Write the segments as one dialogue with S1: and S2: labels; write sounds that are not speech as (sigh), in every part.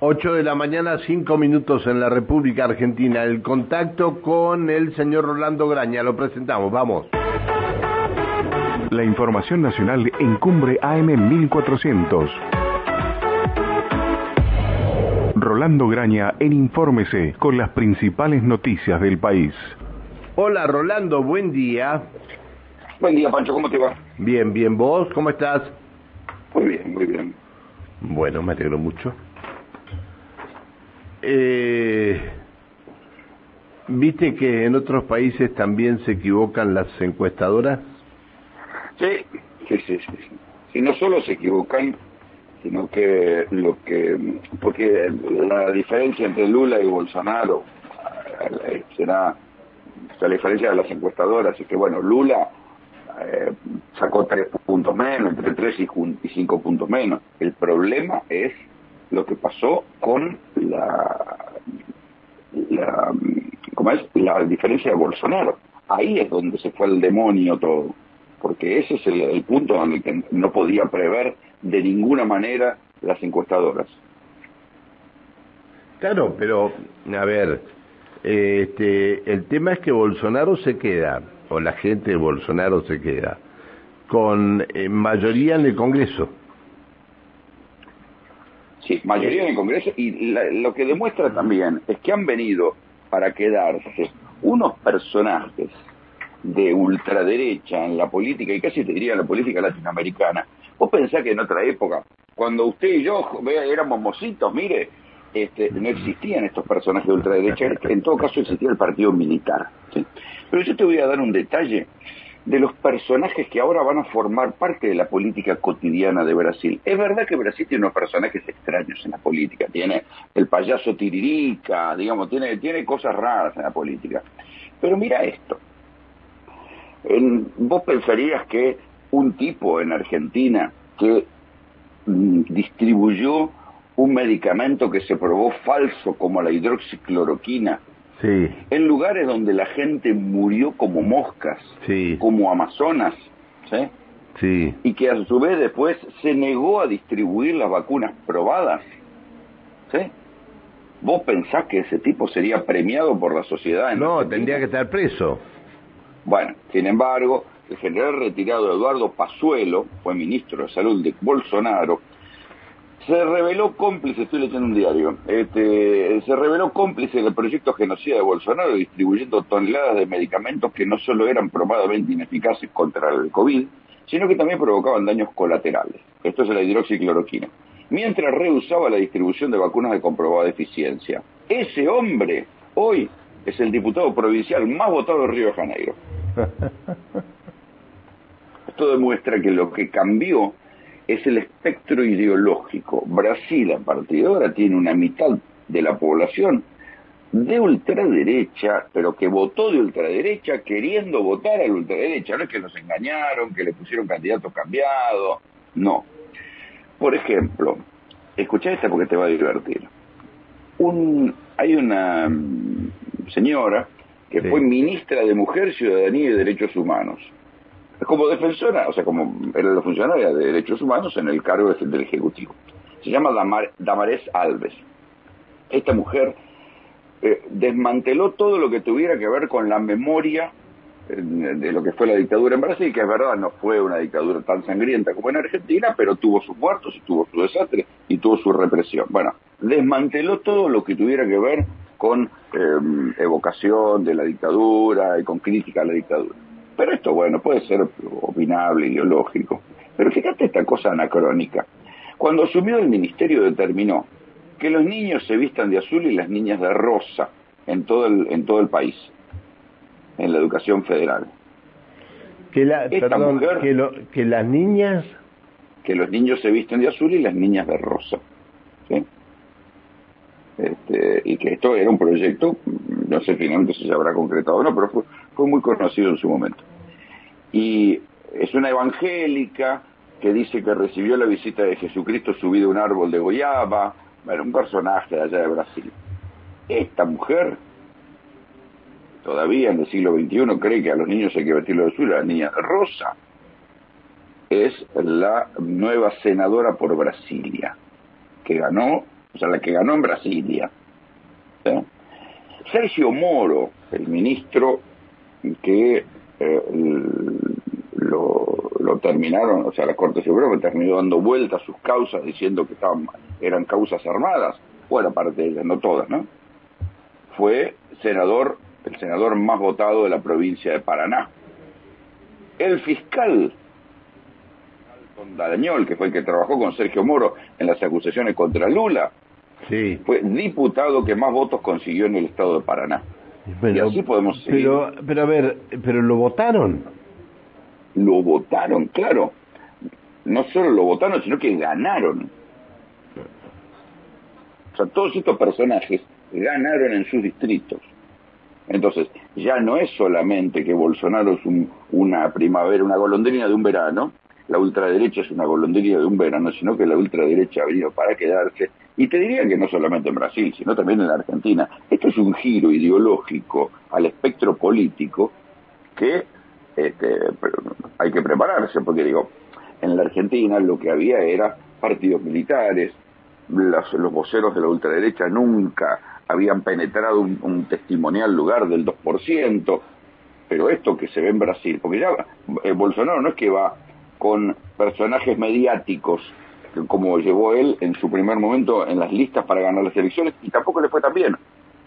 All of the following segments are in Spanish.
S1: 8 de la mañana, 5 minutos en la República Argentina. El contacto con el señor Rolando Graña. Lo presentamos, vamos.
S2: La información nacional en Cumbre AM 1400. Rolando Graña en Infórmese con las principales noticias del país.
S1: Hola Rolando, buen día.
S3: Buen día Pancho, ¿cómo te va?
S1: Bien, bien. ¿Vos cómo estás?
S3: Muy bien, muy bien.
S1: Bueno, me alegro mucho. Eh, ¿Viste que en otros países también se equivocan las encuestadoras?
S3: Sí, sí, sí, sí. sí. no solo se equivocan, sino que lo que... Porque la diferencia entre Lula y Bolsonaro eh, será... La diferencia de las encuestadoras es que, bueno, Lula eh, sacó tres puntos menos, entre tres y cinco puntos menos. El problema es lo que pasó con la, la ¿cómo es? la diferencia de Bolsonaro. Ahí es donde se fue el demonio todo, porque ese es el, punto en el que no podía prever de ninguna manera las encuestadoras.
S1: Claro, pero a ver, este, el tema es que Bolsonaro se queda, o la gente de Bolsonaro se queda, con eh, mayoría en el Congreso.
S3: Sí, mayoría en el Congreso y lo que demuestra también es que han venido para quedarse unos personajes de ultraderecha en la política y casi te diría en la política latinoamericana. Vos pensás que en otra época, cuando usted y yo éramos mocitos, mire, este, no existían estos personajes de ultraderecha, en todo caso existía el partido militar. Pero yo te voy a dar un detalle de los personajes que ahora van a formar parte de la política cotidiana de Brasil. Es verdad que Brasil tiene unos personajes extraños en la política, tiene el payaso Tiririca, digamos, tiene, tiene cosas raras en la política. Pero mira esto, vos pensarías que un tipo en Argentina que mm, distribuyó un medicamento que se probó falso como la hidroxicloroquina
S1: Sí.
S3: En lugares donde la gente murió como moscas,
S1: sí.
S3: como amazonas, ¿sí?
S1: Sí.
S3: Y que a su vez después se negó a distribuir las vacunas probadas, ¿sí? ¿Vos pensás que ese tipo sería premiado por la sociedad?
S1: no, tendría que estar preso.
S3: Bueno, sin embargo, el general retirado Eduardo Pazuelo fue ministro de Salud de Bolsonaro se reveló cómplice, estoy leyendo un diario, este, se reveló cómplice del proyecto genocida de Bolsonaro distribuyendo toneladas de medicamentos que no solo eran probadamente ineficaces contra el COVID, sino que también provocaban daños colaterales. Esto es la hidroxicloroquina. Mientras rehusaba la distribución de vacunas de comprobada eficiencia. Ese hombre hoy es el diputado provincial más votado de Río de Janeiro. (laughs) Esto demuestra que lo que cambió es el espectro ideológico. Brasil a partir de ahora tiene una mitad de la población de ultraderecha, pero que votó de ultraderecha queriendo votar a la ultraderecha. No es que los engañaron, que le pusieron candidato cambiado, no. Por ejemplo, escucha esta porque te va a divertir. Un, hay una mm, señora que fue ministra de Mujer, Ciudadanía y Derechos Humanos como defensora, o sea, como era la funcionaria de derechos humanos en el cargo del Ejecutivo. Se llama Damar, Damarés Alves. Esta mujer eh, desmanteló todo lo que tuviera que ver con la memoria eh, de lo que fue la dictadura en Brasil, que es verdad, no fue una dictadura tan sangrienta como en Argentina, pero tuvo sus muertos y tuvo su desastre y tuvo su represión. Bueno, desmanteló todo lo que tuviera que ver con eh, evocación de la dictadura y con crítica a la dictadura. Pero esto, bueno, puede ser opinable, ideológico. Pero fíjate esta cosa anacrónica. Cuando asumió el ministerio determinó que los niños se vistan de azul y las niñas de rosa en todo el, en todo el país, en la educación federal.
S1: Que, la, perdón, que, que las niñas...
S3: Que los niños se visten de azul y las niñas de rosa. ¿sí? Este, y que esto era un proyecto, no sé finalmente si se habrá concretado o no, pero fue, fue muy conocido en su momento. Y es una evangélica que dice que recibió la visita de Jesucristo subido a un árbol de Goyaba, bueno, un personaje de allá de Brasil. Esta mujer, todavía en el siglo XXI, cree que a los niños hay que vestirlo de azul, la niña rosa. Es la nueva senadora por Brasilia, que ganó o sea, la que ganó en Brasilia. Sergio Moro, el ministro que eh, lo, lo, terminaron, o sea, la Corte Suprema terminó dando vueltas a sus causas diciendo que estaban, eran causas armadas, buena parte de ellas, no todas, ¿no? Fue senador, el senador más votado de la provincia de Paraná. El fiscal Darañol, que fue el que trabajó con Sergio Moro en las acusaciones contra Lula,
S1: sí.
S3: fue diputado que más votos consiguió en el estado de Paraná. Y así podemos seguir.
S1: Pero, pero a ver, ¿pero lo votaron?
S3: Lo votaron, claro. No solo lo votaron, sino que ganaron. O sea, todos estos personajes ganaron en sus distritos. Entonces, ya no es solamente que Bolsonaro es una primavera, una golondrina de un verano, la ultraderecha es una golondrina de un verano, sino que la ultraderecha ha venido para quedarse. Y te diría que no solamente en Brasil, sino también en la Argentina. Esto es un giro ideológico al espectro político que este, hay que prepararse, porque digo, en la Argentina lo que había era partidos militares, los, voceros de la ultraderecha nunca habían penetrado un, un testimonial lugar del 2%, pero esto que se ve en Brasil, porque ya eh, Bolsonaro no es que va con personajes mediáticos, como llevó él en su primer momento en las listas para ganar las elecciones, y tampoco le fue tan bien,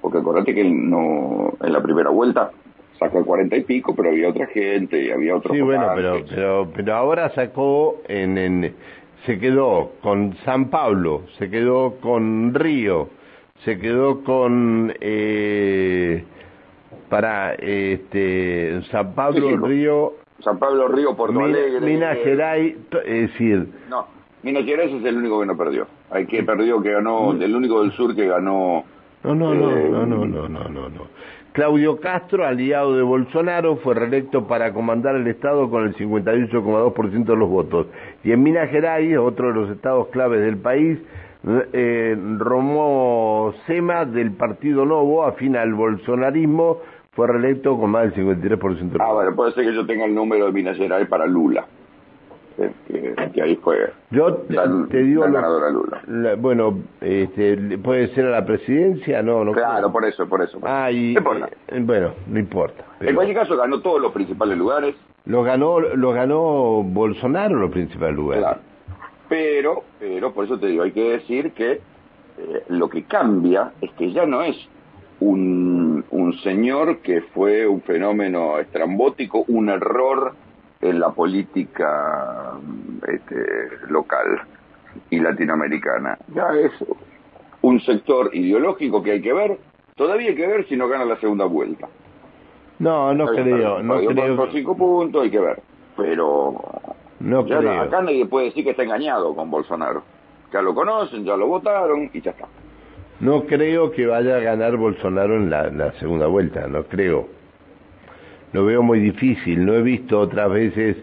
S3: porque acordate que él no, en la primera vuelta sacó el cuarenta y pico, pero había otra gente y había otros.
S1: Sí, bueno, pero, pero, pero ahora sacó en, en, se quedó con San Pablo, se quedó con Río, se quedó con eh, para este San Pablo
S3: Sí, sí,
S1: Río
S3: San Pablo Río, Porto
S1: Mina-
S3: Alegre.
S1: Minas
S3: eh,
S1: Gerais, es decir,
S3: No, Minas Gerais es el único que no perdió. Hay que perdió que ganó, el único del sur que ganó.
S1: no, no, no,
S3: eh,
S1: no, no, no, no, no, no. Claudio Castro, aliado de Bolsonaro, fue reelecto para comandar el Estado con el 58,2% de los votos. Y en Minas Gerais, otro de los estados claves del país, eh, Romo Sema, del Partido Novo, afín al bolsonarismo, fue reelecto con más del 53% de los
S3: Ah, bueno, puede ser que yo tenga el número de Gerais para Lula. Que, que ahí fue
S1: Yo te,
S3: la,
S1: te digo
S3: la
S1: lo-
S3: Lula.
S1: la- bueno, este, puede ser a la presidencia, no, no.
S3: Claro,
S1: creo.
S3: por eso, por eso.
S1: Ah, y,
S3: No importa.
S1: eh, bueno, no importa. pero
S3: En cualquier caso, ganó todos los principales lugares.
S1: lo ganó, lo ganó Bolsonaro los principales lugares.
S3: Claro. Pero, pero, por eso te digo, hay que decir que eh, lo que cambia es que ya no es un, un señor que fue un fenómeno estrambótico, un error en la política este, local y latinoamericana. Ya es un sector ideológico que hay que ver. Todavía hay que ver si no gana la segunda vuelta.
S1: No, no
S3: bien,
S1: creo, no creo,
S3: por cinco puntos, hay que ver. Pero
S1: no
S3: ya
S1: creo.
S3: acá nadie puede decir que está engañado con Bolsonaro. Ya lo conocen, ya lo votaron y ya está.
S1: No creo que vaya a ganar Bolsonaro en la, la segunda vuelta, no creo. Lo veo muy difícil. No he visto otras veces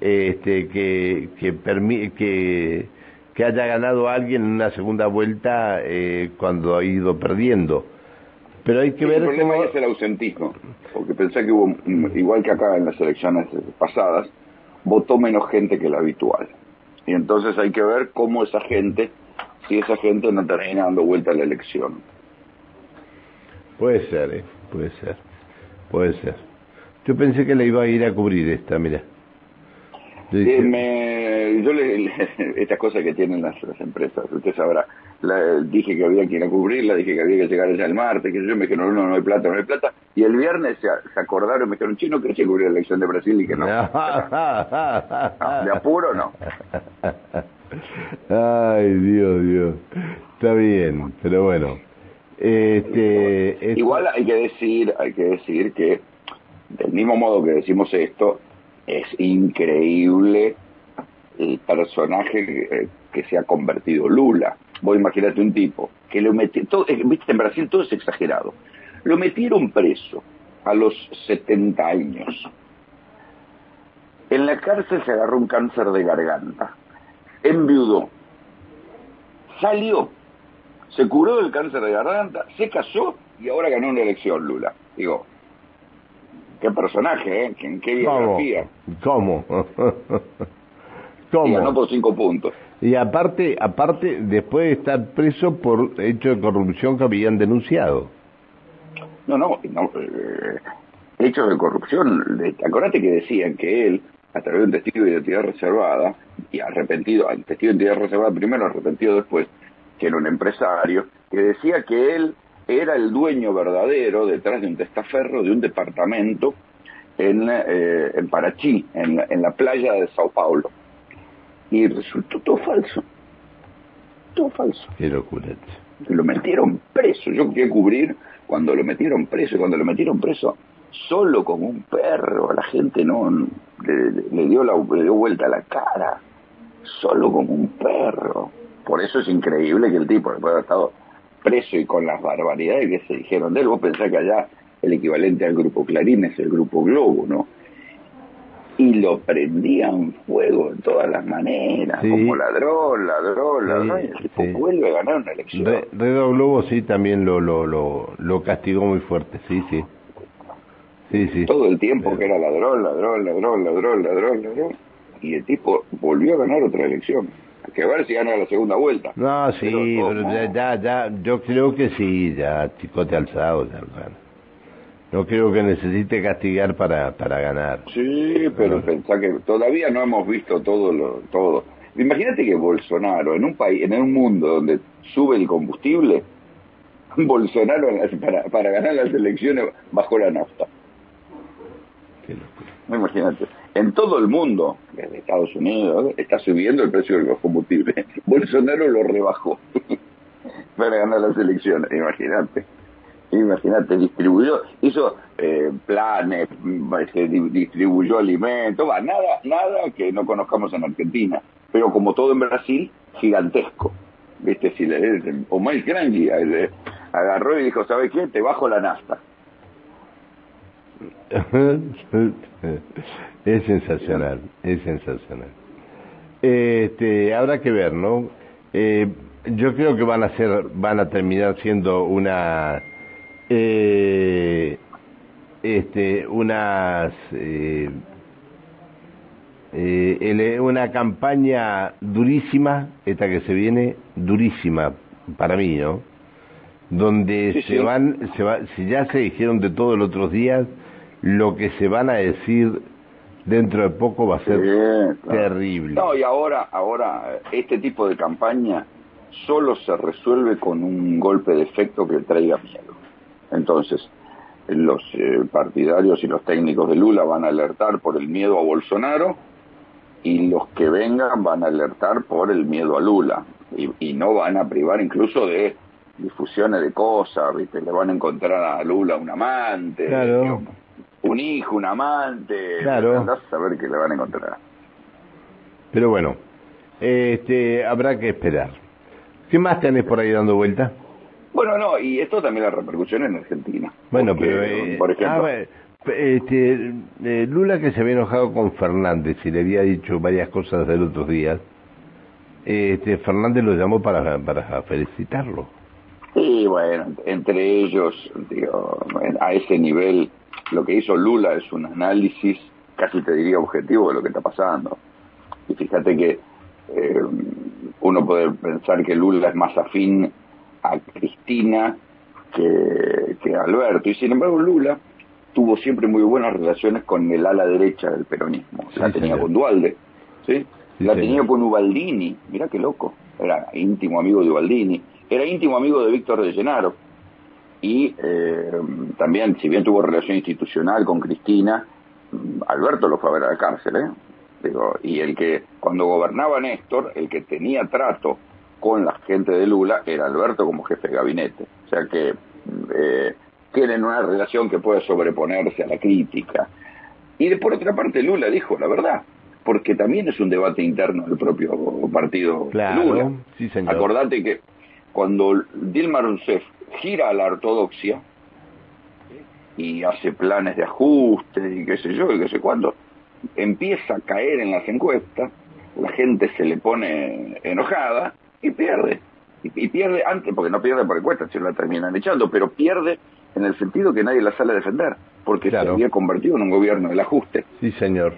S1: este, que que, permi- que que haya ganado alguien en una segunda vuelta eh, cuando ha ido perdiendo. Pero hay que
S3: el
S1: ver
S3: problema
S1: cómo...
S3: es el ausentismo, porque pensé que hubo, mm, igual que acá en las elecciones pasadas, votó menos gente que la habitual. Y entonces hay que ver cómo esa gente, si esa gente no termina dando vuelta a la elección.
S1: Puede ser, eh, puede ser, puede ser. Yo pensé que le iba a ir a cubrir esta, mira. Yo dije,
S3: Eh, me- yo le, (laughs) le- estas cosas que tienen las, las empresas, usted sabrá, la- dije que había que ir a cubrirla, dije que había que llegar allá el martes, que yo me dijeron, no, no hay plata, no hay plata, y el viernes se, se acordaron, me dijeron, chino, ¿querés que cubrir la elección de Brasil? Y que no. No, (laughs) (laughs) de apuro no.
S1: Ay, Dios, Dios. Está bien, pero bueno. Este, es-
S3: Igual hay que decir, hay que decir que, del mismo modo que decimos esto, es increíble el personaje que, que se ha convertido Lula. Vos imagínate un tipo que lo metió, eh, viste, en Brasil todo es exagerado. Lo metieron preso a los 70 años. En la cárcel se agarró un cáncer de garganta. Enviudó. Salió. Se curó del cáncer de garganta, se casó y ahora ganó una elección Lula. Digo, qué personaje, ¿eh? ¿En qué
S1: ¿Cómo?
S3: biografía?
S1: ¿Cómo? (laughs)
S3: Y ganó
S1: ¿Cómo?
S3: por cinco puntos.
S1: Y aparte, aparte, después de estar preso por hecho de corrupción que habían denunciado.
S3: No, no, no eh, hechos de corrupción. Acordate que decían que él, a través de un testigo de identidad reservada, y arrepentido, al testigo de identidad reservada primero, arrepentido después, que era un empresario, que decía que él era el dueño verdadero detrás de un testaferro de un departamento en, eh, en Parachi, en, en la playa de Sao Paulo. Y resultó todo falso. Todo falso.
S1: Qué locura.
S3: Lo metieron preso. Yo quería cubrir cuando lo metieron preso. Cuando lo metieron preso, solo como un perro. La gente no le, dio, la, le dio vuelta la cara. Solo como un perro. Por eso es increíble que el tipo, después de haber estado preso y con las barbaridades que se dijeron de él, vos pensás que allá el equivalente al grupo Clarín es el grupo Globo, ¿no? y lo prendían fuego de todas las maneras, como ladrón, ladrón, ladrón, y el tipo vuelve a ganar una elección.
S1: Redo Globo sí también lo, lo, lo, lo, castigó muy fuerte, sí, sí. Sí, sí.
S3: Todo el tiempo que era ladrón, ladrón, ladrón, ladrón, ladrón, ladrón. Y el tipo volvió a ganar otra elección. Que ver si gana la segunda vuelta.
S1: No, sí, pero, ya, ya, ya, yo creo que sí, ya, chicote alzado, ya, no creo que necesite castigar para, para ganar.
S3: Sí, pero pensá que todavía no hemos visto todo lo todo. Imagínate que Bolsonaro en un país, en un mundo donde sube el combustible, (laughs) Bolsonaro para, para ganar las elecciones bajó la nafta. Imagínate, en todo el mundo, desde Estados Unidos, está subiendo el precio del combustible. (laughs) Bolsonaro lo rebajó (laughs) para ganar las elecciones, imagínate. Imagínate, distribuyó, hizo eh, planes, se distribuyó alimentos, nada, nada que no conozcamos en Argentina, pero como todo en Brasil, gigantesco. ¿Viste? Si le, o Mike Grangi eh, agarró y dijo, ¿sabes qué? Te bajo la nafta. (laughs)
S1: es sensacional, es sensacional. Este, habrá que ver, ¿no? Eh, yo creo que van a ser, van a terminar siendo una eh, este, unas eh, eh, una campaña durísima, esta que se viene, durísima para mí, ¿no? Donde se van, se va, si ya se dijeron de todos los otros días, lo que se van a decir dentro de poco va a ser terrible.
S3: No, y ahora, ahora, este tipo de campaña solo se resuelve con un golpe de efecto que traiga miedo. Entonces, los eh, partidarios y los técnicos de Lula van a alertar por el miedo a Bolsonaro y los que vengan van a alertar por el miedo a Lula y, no van a privar incluso de difusiones de cosas, ¿viste? Le van a encontrar a Lula un amante, un hijo, un amante,
S1: claro.
S3: a saber qué le van a encontrar.
S1: Pero bueno, este, habrá que esperar. ¿Qué más tenés por ahí dando vuelta?
S3: Bueno, no, y esto también la repercusión en Argentina.
S1: Bueno, pero, eh, por ejemplo... este, eh, Lula que se había enojado con Fernández y le había dicho varias cosas del otros días, este, Fernández lo llamó para, para felicitarlo.
S3: Sí, bueno, entre ellos, digo, a ese nivel, lo que hizo Lula es un análisis, casi te diría objetivo, de lo que está pasando. Y fíjate que eh, uno puede pensar que Lula es más afín a Cristina que, que Alberto. Y sin embargo Lula tuvo siempre muy buenas relaciones con el ala derecha del peronismo. la tenía con Dualde, ¿sí? la tenía con Ubaldini, mira qué loco, era íntimo amigo de Ubaldini, era íntimo amigo de Víctor de Llenaro. Y eh, también, si bien tuvo relación institucional con Cristina, Alberto lo fue a ver a la cárcel, ¿eh? Digo, y el que, cuando gobernaba Néstor, el que tenía trato con la gente de Lula era Alberto como jefe de gabinete. O sea que eh, tienen una relación que puede sobreponerse a la crítica. Y de, por otra parte Lula dijo la verdad, porque también es un debate interno del propio partido Lula. Acordate que cuando Dilma Rousseff gira a la ortodoxia y hace planes de ajuste y qué sé yo y qué sé cuándo, empieza a caer en las encuestas, la gente se le pone enojada y pierde. Y, pierde antes, porque no pierde por encuesta, si la terminan echando, pero pierde en el sentido que nadie la sale a defender, porque se había convertido en un gobierno del ajuste.
S1: Sí, señor.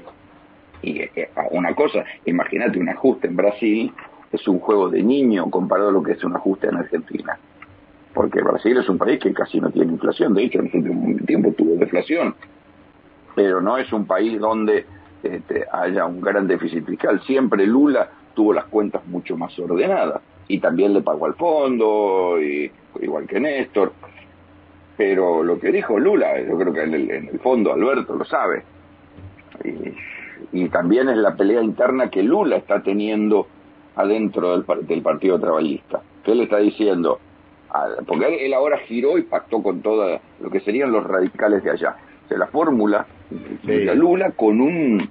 S3: Y eh, una cosa, imagínate un ajuste en Brasil, es un juego de niño comparado a lo que es un ajuste en Argentina. Porque Brasil es un país que casi no tiene inflación, de hecho en el tiempo tuvo deflación, pero no es un país donde este, haya un gran déficit fiscal. Siempre Lula tuvo las cuentas mucho más ordenadas y también le pagó al fondo, y, igual que Néstor. Pero lo que dijo Lula, yo creo que en el, fondo Alberto lo sabe, y, también es la pelea interna que Lula está teniendo adentro del, del Partido Trabajista. ¿Qué le está diciendo? porque él, ahora giró y pactó con todo lo que serían los radicales de allá. O sea, la fórmula de Lula con un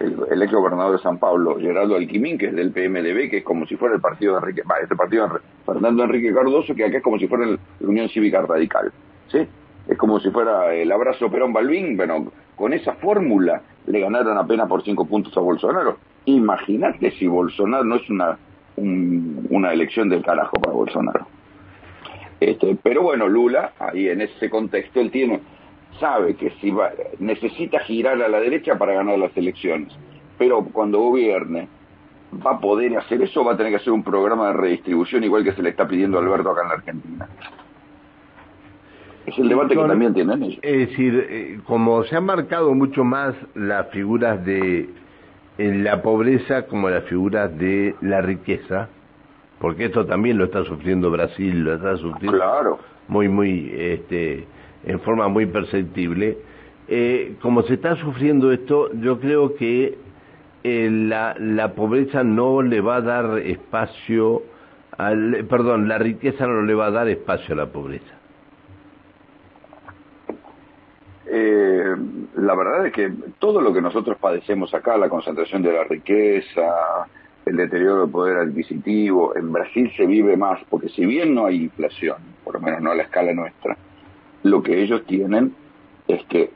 S3: el, ex gobernador de San Pablo, Gerardo Alquimín, que es del PMDB, que es como si fuera el partido de Enrique, este partido de Fernando Enrique Cardoso, que acá es como si fuera la Unión Cívica Radical, ¿sí? Es como si fuera el abrazo Perón Balvin, bueno, con esa fórmula le ganaron apenas por cinco puntos a Bolsonaro. Imagínate si Bolsonaro no es una, una elección del carajo para Bolsonaro. Este, pero bueno, Lula, ahí en ese contexto, él tiene sabe que si va, necesita girar a la derecha para ganar las elecciones, pero cuando gobierne va a poder hacer eso, va a tener que hacer un programa de redistribución igual que se le está pidiendo a Alberto acá en la Argentina. Es el debate que también tienen ellos.
S1: Es decir, eh, como se han marcado mucho más las figuras de la pobreza como las figuras de la riqueza, porque esto también lo está sufriendo Brasil, lo está sufriendo
S3: claro.
S1: muy, muy, este, en forma muy perceptible. Eh, como se está sufriendo esto, yo creo que eh, la, la pobreza no le va a dar espacio, al, perdón, la riqueza no le va a dar espacio a la pobreza.
S3: Eh, la verdad es que todo lo que nosotros padecemos acá, la concentración de la riqueza, el deterioro del poder adquisitivo, en Brasil se vive más, porque si bien no hay inflación, por lo menos no a la escala nuestra, lo que ellos tienen es que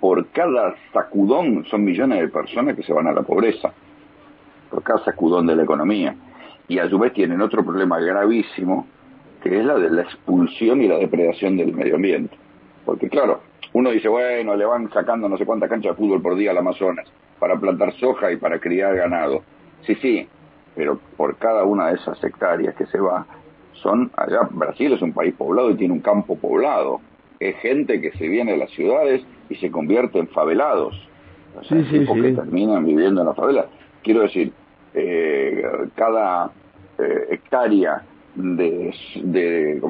S3: por cada sacudón son millones de personas que se van a la pobreza, por cada sacudón de la economía. Y a su vez tienen otro problema gravísimo, que es la de la expulsión y la depredación del medio ambiente. Porque claro, uno dice, bueno, le van sacando no sé cuántas canchas de fútbol por día al Amazonas para plantar soja y para criar ganado. Sí, sí, pero por cada una de esas hectáreas que se va, son allá, Brasil es un país poblado y tiene un campo poblado es gente que se viene de las ciudades y se convierte en favelados. O sea, sí, que terminan viviendo en las favelas. Quiero decir, eh, cada eh, hectárea de, de,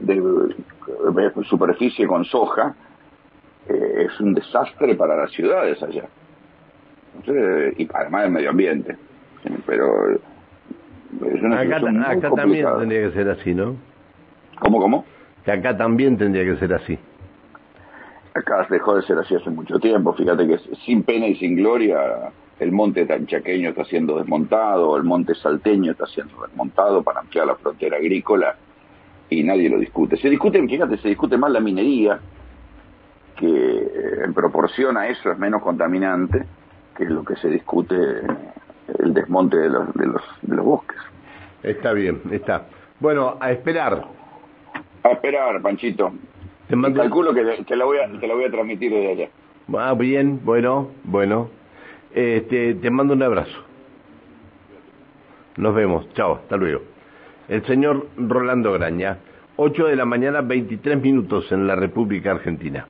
S3: de, superficie con soja eh, es un desastre para las ciudades allá. y además del medio ambiente. Pero
S1: es una acá, acá también tendría que ser así, ¿no?
S3: ¿Cómo, cómo?
S1: que acá también tendría que ser así.
S3: Acá dejó de ser así hace mucho tiempo, fíjate que sin pena y sin gloria el monte tanchaqueño está siendo desmontado, el monte salteño está siendo desmontado para ampliar la frontera agrícola y nadie lo discute. Se discute, fíjate, se discute más la minería, que eh, en proporción a eso es menos contaminante que lo que se discute el desmonte de los, de los, de los bosques.
S1: Está bien, está. Bueno, a esperar.
S3: A esperar, Panchito. Te Calculo que te, la voy a, te la voy a transmitir desde allá.
S1: Ah, bien, bueno, bueno. Este, te mando un abrazo. Nos vemos. Chao, hasta luego. El señor Rolando Graña, 8 de la mañana, 23 minutos en la República Argentina.